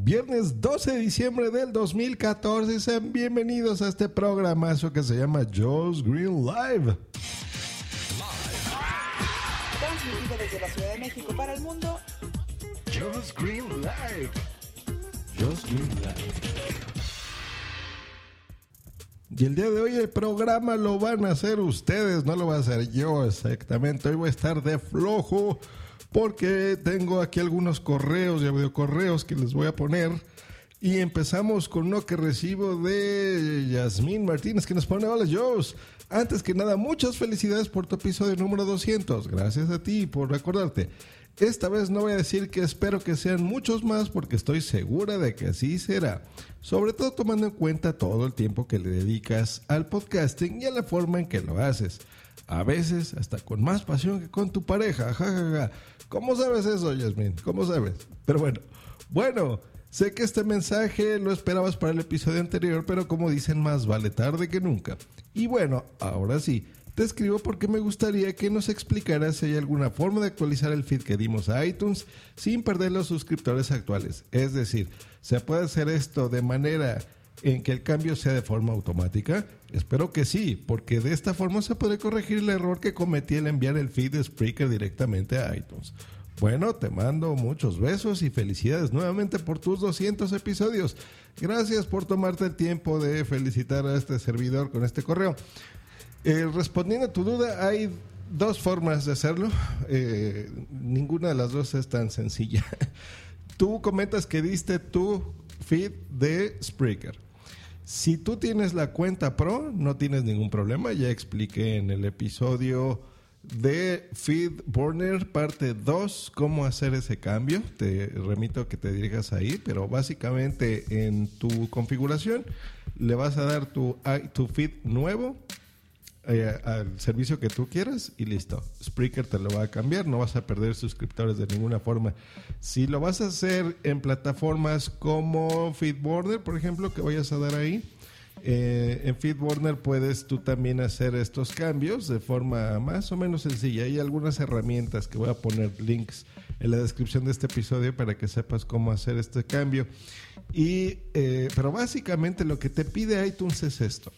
Viernes 12 de diciembre del 2014, sean bienvenidos a este programazo que se llama Joe's Green Live. Transmitido desde la Ciudad de México para el mundo. Joe's Green Live. Joe's Green Live. Y el día de hoy el programa lo van a hacer ustedes, no lo va a hacer yo exactamente. Hoy voy a estar de flojo porque tengo aquí algunos correos y correos que les voy a poner. Y empezamos con uno que recibo de Yasmín Martínez que nos pone, hola Joes, antes que nada muchas felicidades por tu episodio número 200, gracias a ti por recordarte. Esta vez no voy a decir que espero que sean muchos más porque estoy segura de que así será, sobre todo tomando en cuenta todo el tiempo que le dedicas al podcasting y a la forma en que lo haces. A veces hasta con más pasión que con tu pareja, jajaja. ¿Cómo sabes eso, Yasmin? ¿Cómo sabes? Pero bueno, bueno, sé que este mensaje lo esperabas para el episodio anterior, pero como dicen, más vale tarde que nunca. Y bueno, ahora sí, te escribo porque me gustaría que nos explicaras si hay alguna forma de actualizar el feed que dimos a iTunes sin perder los suscriptores actuales. Es decir, ¿se puede hacer esto de manera en que el cambio sea de forma automática? Espero que sí, porque de esta forma se puede corregir el error que cometí al enviar el feed de Spreaker directamente a iTunes. Bueno, te mando muchos besos y felicidades nuevamente por tus 200 episodios. Gracias por tomarte el tiempo de felicitar a este servidor con este correo. Eh, respondiendo a tu duda, hay dos formas de hacerlo. Eh, ninguna de las dos es tan sencilla. Tú comentas que diste tu feed de Spreaker. Si tú tienes la cuenta Pro, no tienes ningún problema. Ya expliqué en el episodio de Feed Burner parte 2 cómo hacer ese cambio. Te remito que te dirijas ahí, pero básicamente en tu configuración le vas a dar tu, tu feed nuevo eh, al servicio que tú quieras y listo. Spreaker te lo va a cambiar, no vas a perder suscriptores de ninguna forma. Si lo vas a hacer en plataformas como Feedburner, por ejemplo, que vayas a dar ahí, eh, en Feedburner puedes tú también hacer estos cambios de forma más o menos sencilla. Hay algunas herramientas que voy a poner links en la descripción de este episodio para que sepas cómo hacer este cambio. Y, eh, pero básicamente lo que te pide iTunes es esto,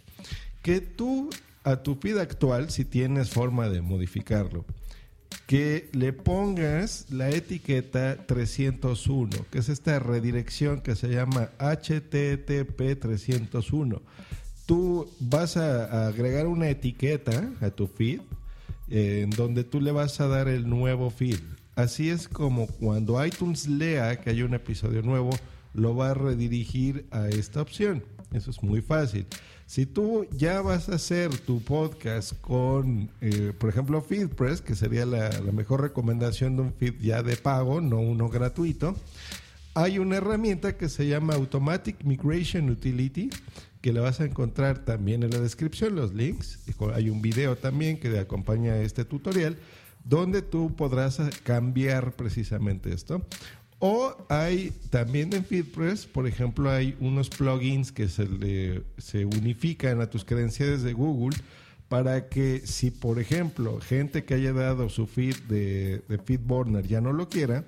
que tú a tu feed actual, si tienes forma de modificarlo, que le pongas la etiqueta 301, que es esta redirección que se llama HTTP 301. Tú vas a, agregar una etiqueta a tu feed eh, en donde tú le vas a dar el nuevo feed. Así es como cuando iTunes lea que hay un episodio nuevo, lo va a redirigir a esta opción. Eso es muy fácil. Si tú ya vas a hacer tu podcast con, eh, por ejemplo, FeedPress, que sería la, mejor recomendación de un feed ya de pago, no uno gratuito, hay una herramienta que se llama Automatic Migration Utility, que la vas a encontrar también en la descripción, los links. Hay un video también que acompaña este tutorial, donde tú podrás cambiar precisamente esto. O hay también en FeedPress, por ejemplo, hay unos plugins que se, le, unifican a tus credenciales de Google para que si, por ejemplo, gente que haya dado su feed de, de FeedBurner ya no lo quiera,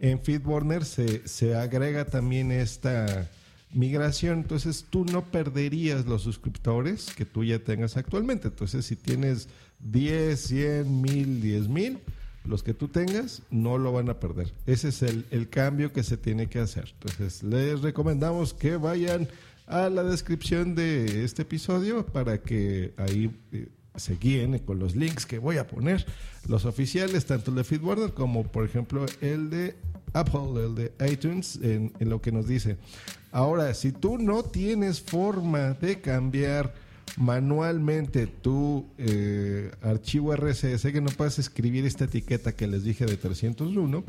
en FeedBurner se, se agrega también esta migración, entonces tú no perderías los suscriptores que tú ya tengas actualmente. Entonces, si tienes 10, 100, 1000, 10 mil, los que tú tengas no lo van a perder. Ese es el, cambio que se tiene que hacer. Entonces, les recomendamos que vayan a la descripción de este episodio para que ahí eh, se guíen con los links que voy a poner, los oficiales, tanto el de Feedburner como, por ejemplo, el de Apple, el de iTunes, en, en lo que nos dice. Ahora, si tú no tienes forma de cambiar manualmente tu eh, archivo RSS que no puedes escribir esta etiqueta que les dije de 301,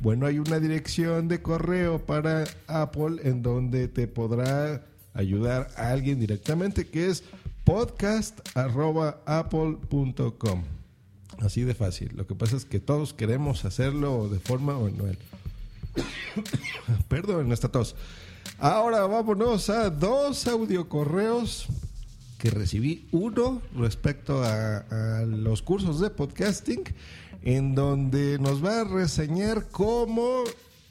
bueno, hay una dirección de correo para Apple en donde te podrá ayudar a alguien directamente que es podcast.apple.com. Así de fácil. Lo que pasa es que todos queremos hacerlo de forma manual. Perdón, está tos. Ahora vámonos a dos audio correos que recibí. Uno respecto a, a, los cursos de podcasting, en donde nos va a reseñar cómo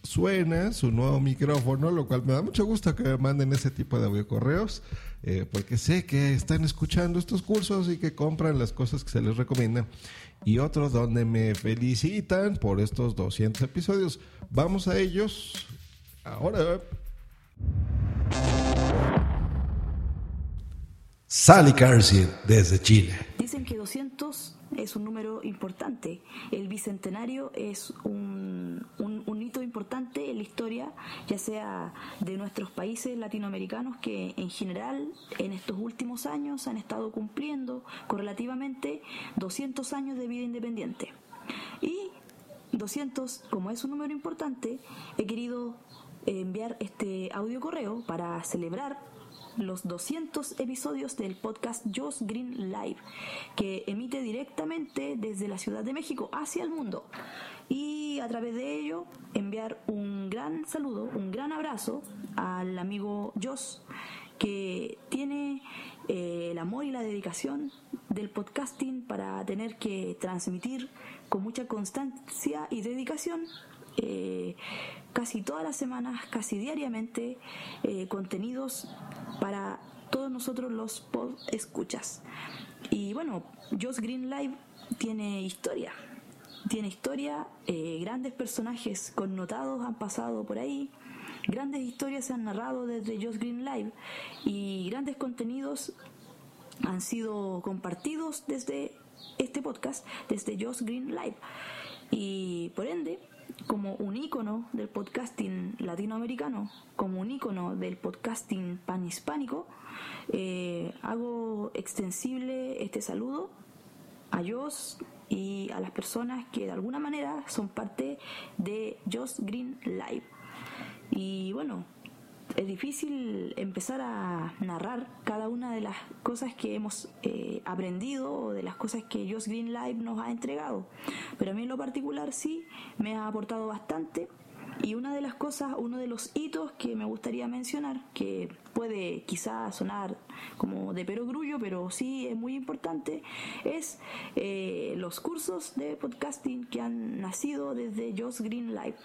suena su nuevo micrófono, lo cual me da mucho gusto que me manden ese tipo de audio correos. Eh, porque sé que están escuchando estos cursos y que compran las cosas que se les recomiendan. Y otro donde me felicitan por estos 200 episodios. Vamos a ellos ahora. Sally Carson desde Chile. Dicen que 200 es un número importante. El bicentenario es un, un, un, hito importante en la historia, ya sea de nuestros países latinoamericanos que en general en estos últimos años han estado cumpliendo correlativamente 200 años de vida independiente. Y 200, como es un número importante, he querido enviar este audio correo para celebrar los 200 episodios del podcast Joss Green Live, que emite directamente desde la Ciudad de México hacia el mundo. Y a través de ello enviar un gran saludo, un gran abrazo al amigo Joss, que tiene eh, el amor y la dedicación del podcasting para tener que transmitir con mucha constancia y dedicación eh, casi todas las semanas, casi diariamente, eh, contenidos para todos nosotros los pod escuchas. Y bueno, Joss Green Live tiene historia. Tiene historia, eh, grandes personajes connotados han pasado por ahí, grandes historias se han narrado desde Joss Green Live y grandes contenidos han sido compartidos desde este podcast, desde Joss Green Live. Y por ende, como un icono del podcasting latinoamericano, como un icono del podcasting panhispánico, eh, hago extensible este saludo a Joss y a las personas que de alguna manera son parte de Joss Green Live. Y bueno, es difícil empezar a narrar cada una de las cosas que hemos eh, aprendido o de las cosas que Josh Green Live nos ha entregado. Pero a mí en lo particular sí me ha aportado bastante. Y una de las cosas, uno de los hitos que me gustaría mencionar, que puede quizás sonar como de perogrullo, pero sí es muy importante, es eh, los cursos de podcasting que han nacido desde Josh Green Live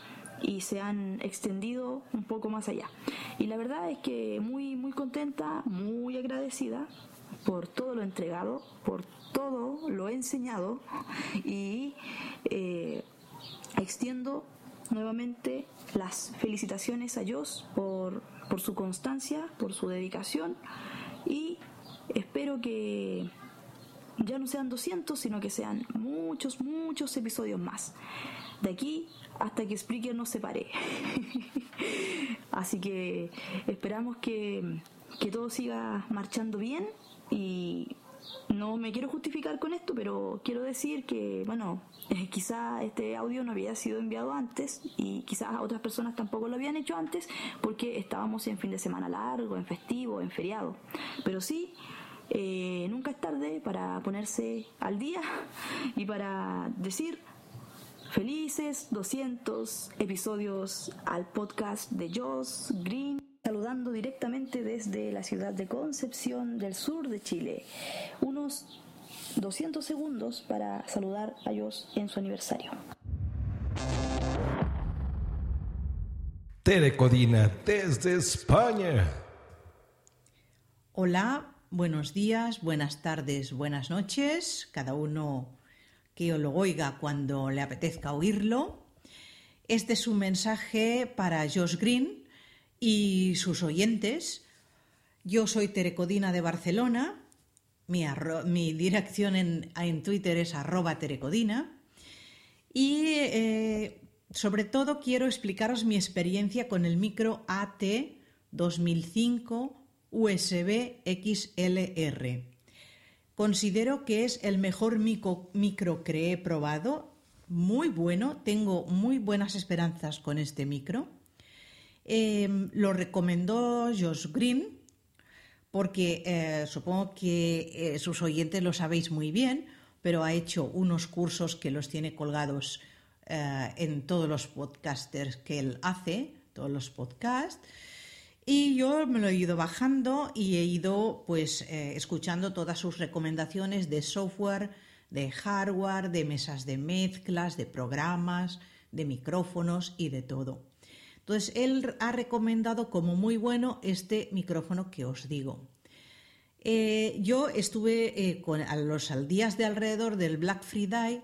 y se han extendido un poco más allá. Y la verdad es que muy, muy contenta, muy agradecida por todo lo entregado, por todo lo enseñado y eh, extiendo nuevamente las felicitaciones a Dios por, por su constancia, por su dedicación y espero que ya no sean 200, sino que sean muchos, muchos episodios más. De aquí hasta que Spreaker nos separe. Así que esperamos que, que todo siga marchando bien y no me quiero justificar con esto, pero quiero decir que, bueno, quizá este audio no había sido enviado antes y quizás otras personas tampoco lo habían hecho antes porque estábamos en fin de semana largo, en festivo, en feriado. Pero sí, eh, nunca es tarde para ponerse al día y para decir Felices 200 episodios al podcast de Joss Green, saludando directamente desde la ciudad de Concepción del sur de Chile. Unos 200 segundos para saludar a Joss en su aniversario. Tere Codina desde España. Hola, buenos días, buenas tardes, buenas noches, cada uno que lo oiga cuando le apetezca oírlo. Este es un mensaje para Josh Green y sus oyentes. Yo soy Terecodina de Barcelona. Mi, dirección en, en, Twitter es arroba terecodina. Y eh, sobre todo quiero explicaros mi experiencia con el micro AT 2005 USB XLR. Considero que es el mejor micro, que he probado. Muy bueno, tengo muy buenas esperanzas con este micro. Em, lo recomendó Josh Green porque eh, supongo que eh, sus oyentes lo sabéis muy bien, pero ha hecho unos cursos que los tiene colgados eh, en todos los podcasters que él hace, todos los podcasts. Y yo me lo he ido bajando y he ido pues escuchando todas sus recomendaciones de software, de hardware, de mesas de mezclas, de programas, de micrófonos y de todo. Entonces, él ha recomendado como muy bueno este micrófono que os digo. Eh, yo estuve eh, con, a los días de alrededor del Black Friday,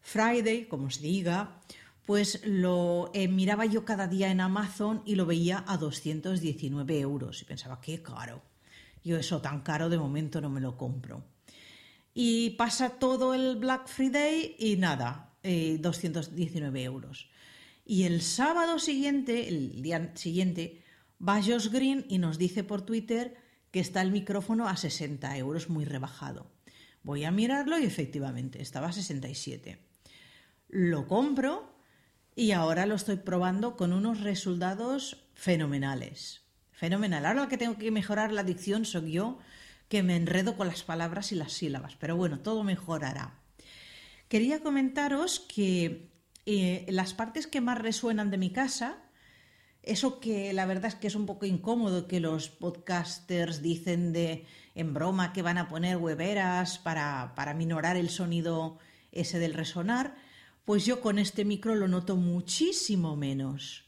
Friday, como se diga, pues lo eh, miraba yo cada día en Amazon y lo veía a 219 euros. Y pensaba, qué caro. Yo eso tan caro de momento no me lo compro. Y pasa todo el Black Friday y nada, 219 euros. Y el sábado siguiente, el día siguiente, va Josh Green y nos dice por Twitter que está el micrófono a 60 euros, muy rebajado. Voy a mirarlo y efectivamente estaba a 67. Lo compro y ahora lo estoy probando con unos resultados fenomenales. Fenomenal. Ahora lo que tengo que mejorar la dicción soy yo, que me enredo con las palabras y las sílabas. Pero bueno, todo mejorará. Quería comentaros que eh, las partes que más resuenan de mi casa, eso que la verdad es que es un poco incómodo que los podcasters dicen de en broma que van a poner hueveras para, para minorar el sonido ese del resonar, pues yo con este micro lo noto muchísimo menos.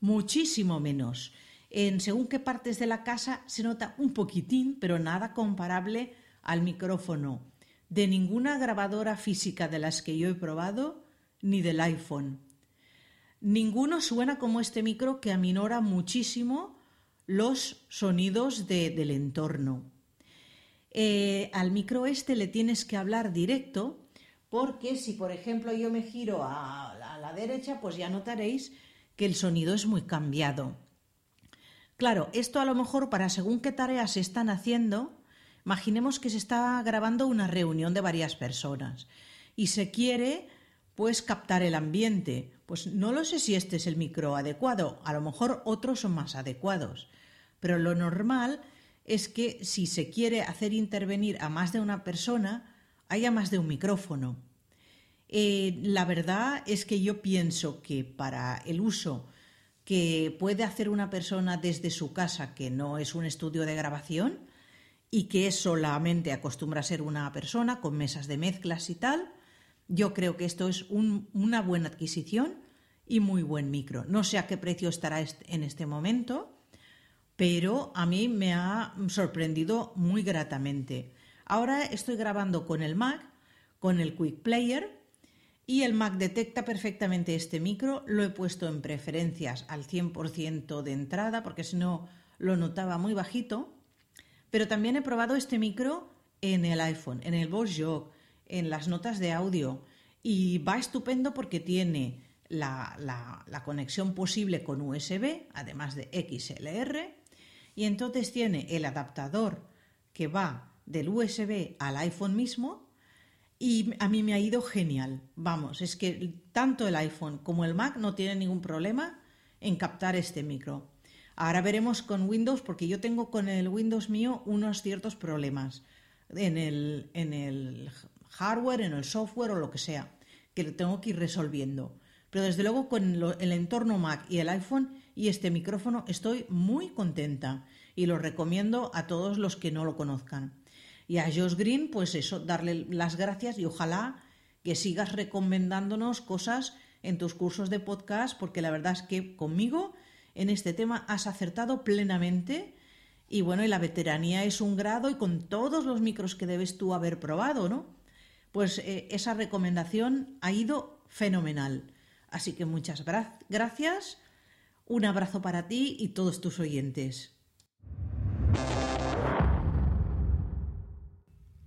Muchísimo menos. En según qué partes de la casa se nota un poquitín, pero nada comparable al micrófono de ninguna grabadora física de las que yo he probado ni del iPhone. Ninguno suena como este micro que aminora muchísimo los sonidos del entorno. Eh, al micro este le tienes que hablar directo porque si por ejemplo yo me giro a, la derecha pues ya notaréis que el sonido es muy cambiado. Claro, esto a lo mejor para según qué tareas se están haciendo, imaginemos que se está grabando una reunión de varias personas y se quiere pues captar el ambiente. Pues no lo sé si este es el micro adecuado, a lo mejor otros son más adecuados, pero lo normal es que si se quiere hacer intervenir a más de una persona, haya más de un micrófono. Eh, la verdad es que yo pienso que para el uso que puede hacer una persona desde su casa, que no es un estudio de grabación, y que solamente acostumbra a ser una persona con mesas de mezclas y tal, yo creo que esto es una buena adquisición y muy buen micro. No sé a qué precio estará en este momento, pero a mí me ha sorprendido muy gratamente. Ahora estoy grabando con el Mac, con el Quick Player, y el Mac detecta perfectamente este micro. Lo he puesto en preferencias al 100% de entrada, porque si no lo notaba muy bajito. Pero también he probado este micro en el iPhone, en el Boss Jog, en las notas de audio y va estupendo porque tiene la, conexión posible con USB, además de XLR, y entonces tiene el adaptador que va del USB al iPhone mismo y a mí me ha ido genial. Vamos, es que tanto el iPhone como el Mac no tienen ningún problema en captar este micro. Ahora veremos con Windows, porque yo tengo con el Windows mío unos ciertos problemas en el, en el hardware, en el software o lo que sea, que lo tengo que ir resolviendo. Pero desde luego con el entorno Mac y el iPhone y este micrófono estoy muy contenta y lo recomiendo a todos los que no lo conozcan. Y a Josh Green, pues eso, darle las gracias y ojalá que sigas recomendándonos cosas en tus cursos de podcast, porque la verdad es que conmigo en este tema has acertado plenamente. Y bueno, y la veteranía es un grado y con todos los micros que debes tú haber probado, ¿no? pues eh, esa recomendación ha ido fenomenal. Así que muchas gracias, un abrazo para ti y todos tus oyentes.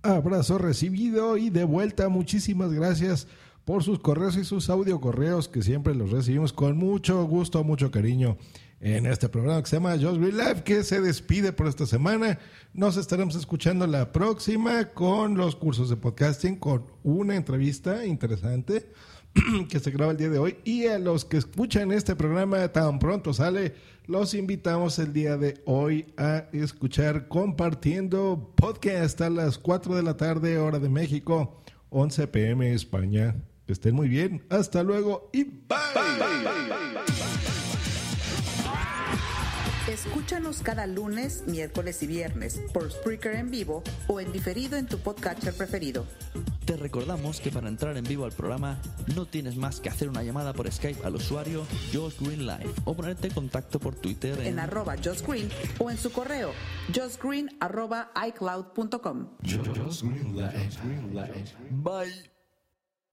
Abrazo recibido y de vuelta, muchísimas gracias por sus correos y sus audio correos que siempre los recibimos con mucho gusto, mucho cariño en este programa que se llama Just Green Life, que se despide por esta semana. Nos estaremos escuchando la próxima con los cursos de podcasting, con una entrevista interesante que se graba el día de hoy. Y a los que escuchan este programa tan pronto sale, los invitamos el día de hoy a escuchar compartiendo podcast a las 4 de la tarde, hora de México, 11 pm España. Que estén muy bien. Hasta luego y bye. Escúchanos cada lunes, miércoles y viernes por Spreaker en vivo o en diferido en tu podcatcher preferido. Te recordamos que para entrar en vivo al programa no tienes más que hacer una llamada por Skype al usuario Josh Green Live o ponerte en contacto por Twitter en, en arroba Josh Green o en su correo josgreen arroba icloud.com. Bye.